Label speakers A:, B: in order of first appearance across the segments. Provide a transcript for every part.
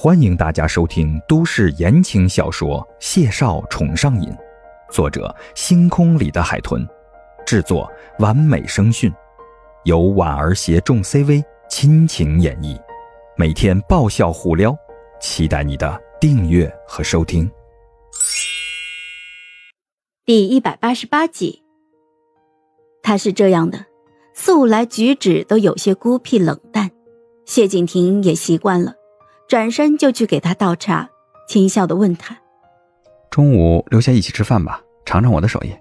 A: 欢迎大家收听都市言情小说《谢少宠上瘾》，作者：星空里的海豚，制作：完美声讯，由婉儿携众 CV 亲情演绎，每天爆笑互撩，期待你的订阅和收听。
B: 第一百八十八集，他是这样的，素来举止都有些孤僻冷淡，谢景亭也习惯了。转身就去给他倒茶，轻笑的问他：“
C: 中午留下一起吃饭吧，尝尝我的手艺。”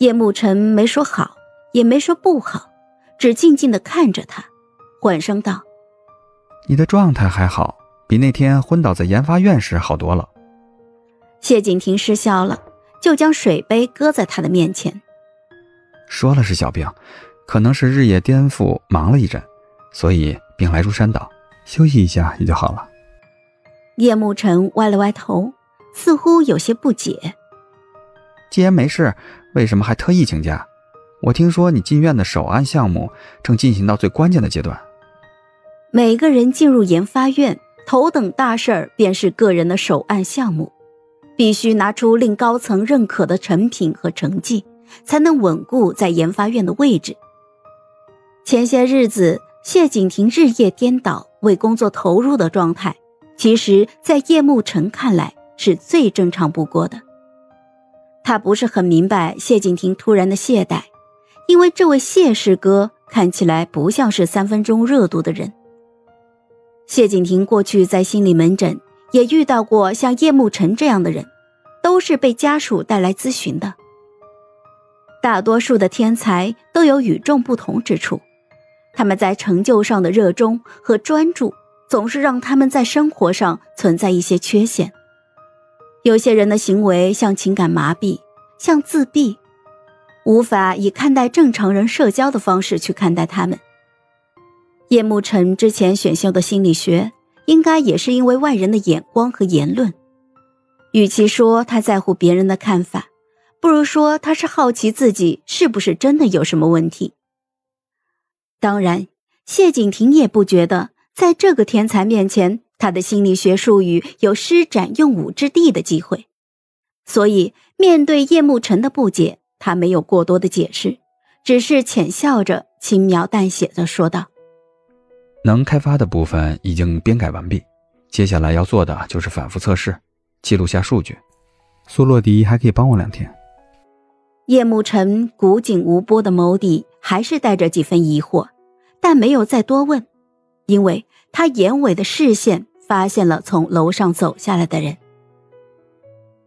B: 叶慕辰没说好，也没说不好，只静静的看着他，缓声道：“
C: 你的状态还好，比那天昏倒在研发院时好多了。”
B: 谢景亭失笑了，就将水杯搁在他的面前，
C: 说了是小病，可能是日夜颠覆，忙了一阵，所以病来如山倒。休息一下也就好了。
B: 叶慕辰歪了歪头，似乎有些不解。
C: 既然没事，为什么还特意请假？我听说你进院的首案项目正进行到最关键的阶段。
B: 每个人进入研发院，头等大事儿便是个人的首案项目，必须拿出令高层认可的成品和成绩，才能稳固在研发院的位置。前些日子。谢景亭日夜颠倒、为工作投入的状态，其实，在叶慕辰看来是最正常不过的。他不是很明白谢景亭突然的懈怠，因为这位谢师哥看起来不像是三分钟热度的人。谢景亭过去在心理门诊也遇到过像叶慕辰这样的人，都是被家属带来咨询的。大多数的天才都有与众不同之处。他们在成就上的热衷和专注，总是让他们在生活上存在一些缺陷。有些人的行为像情感麻痹，像自闭，无法以看待正常人社交的方式去看待他们。叶慕辰之前选修的心理学，应该也是因为外人的眼光和言论。与其说他在乎别人的看法，不如说他是好奇自己是不是真的有什么问题。当然，谢景亭也不觉得在这个天才面前，他的心理学术语有施展用武之地的机会。所以，面对叶慕辰的不解，他没有过多的解释，只是浅笑着，轻描淡写的说道：“
C: 能开发的部分已经编改完毕，接下来要做的就是反复测试，记录下数据。苏洛迪还可以帮我两天。”
B: 叶慕辰古井无波的眸底还是带着几分疑惑。但没有再多问，因为他眼尾的视线发现了从楼上走下来的人。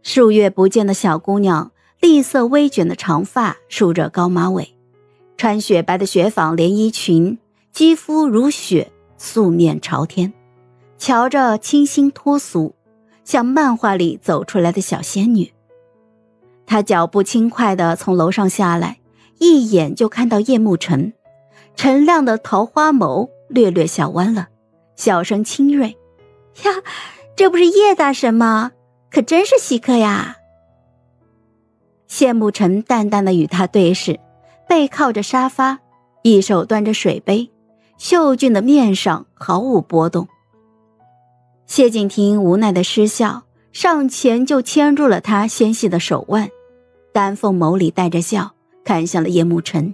B: 数月不见的小姑娘，栗色微卷的长发梳着高马尾，穿雪白的雪纺连衣裙，肌肤如雪，素面朝天，瞧着清新脱俗，像漫画里走出来的小仙女。她脚步轻快地从楼上下来，一眼就看到叶慕辰。陈亮的桃花眸略略笑弯了，笑声清锐：“呀，这不是叶大神吗？可真是稀客呀！”谢慕辰淡淡的与他对视，背靠着沙发，一手端着水杯，秀俊的面上毫无波动。谢景亭无奈的失笑，上前就牵住了他纤细的手腕，丹凤眸里带着笑，看向了叶慕辰。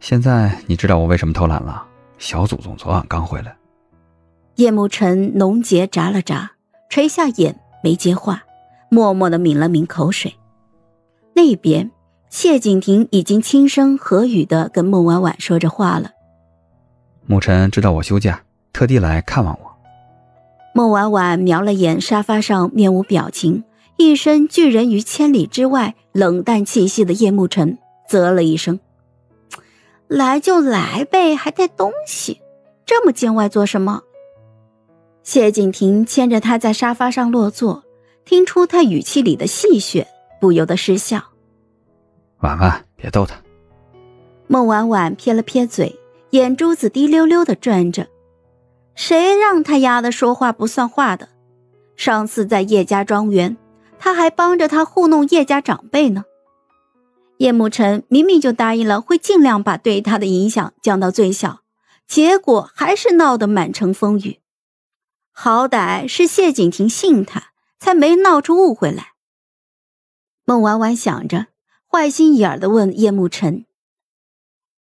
C: 现在你知道我为什么偷懒了？小祖宗昨晚刚回来。
B: 叶慕辰浓睫眨了眨，垂下眼没接话，默默的抿了抿口水。那边，谢景亭已经轻声和语的跟孟婉婉说着话了。
C: 慕辰知道我休假，特地来看望我。
B: 孟婉婉瞄了眼沙发上面无表情、一身拒人于千里之外冷淡气息的叶慕辰，啧了一声。来就来呗，还带东西，这么见外做什么？谢景亭牵着他在沙发上落座，听出他语气里的戏谑，不由得失笑。
C: 婉婉，别逗他。
B: 孟婉婉撇了撇嘴，眼珠子滴溜溜的转着。谁让他丫的说话不算话的？上次在叶家庄园，他还帮着他糊弄叶家长辈呢。叶慕辰明明就答应了，会尽量把对他的影响降到最小，结果还是闹得满城风雨。好歹是谢景亭信他，才没闹出误会来。孟婉婉想着，坏心眼儿的问叶慕辰：“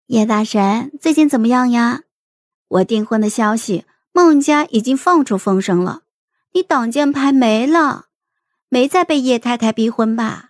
B: 叶大神最近怎么样呀？我订婚的消息，孟家已经放出风声了，你挡箭牌没了，没再被叶太太逼婚吧？”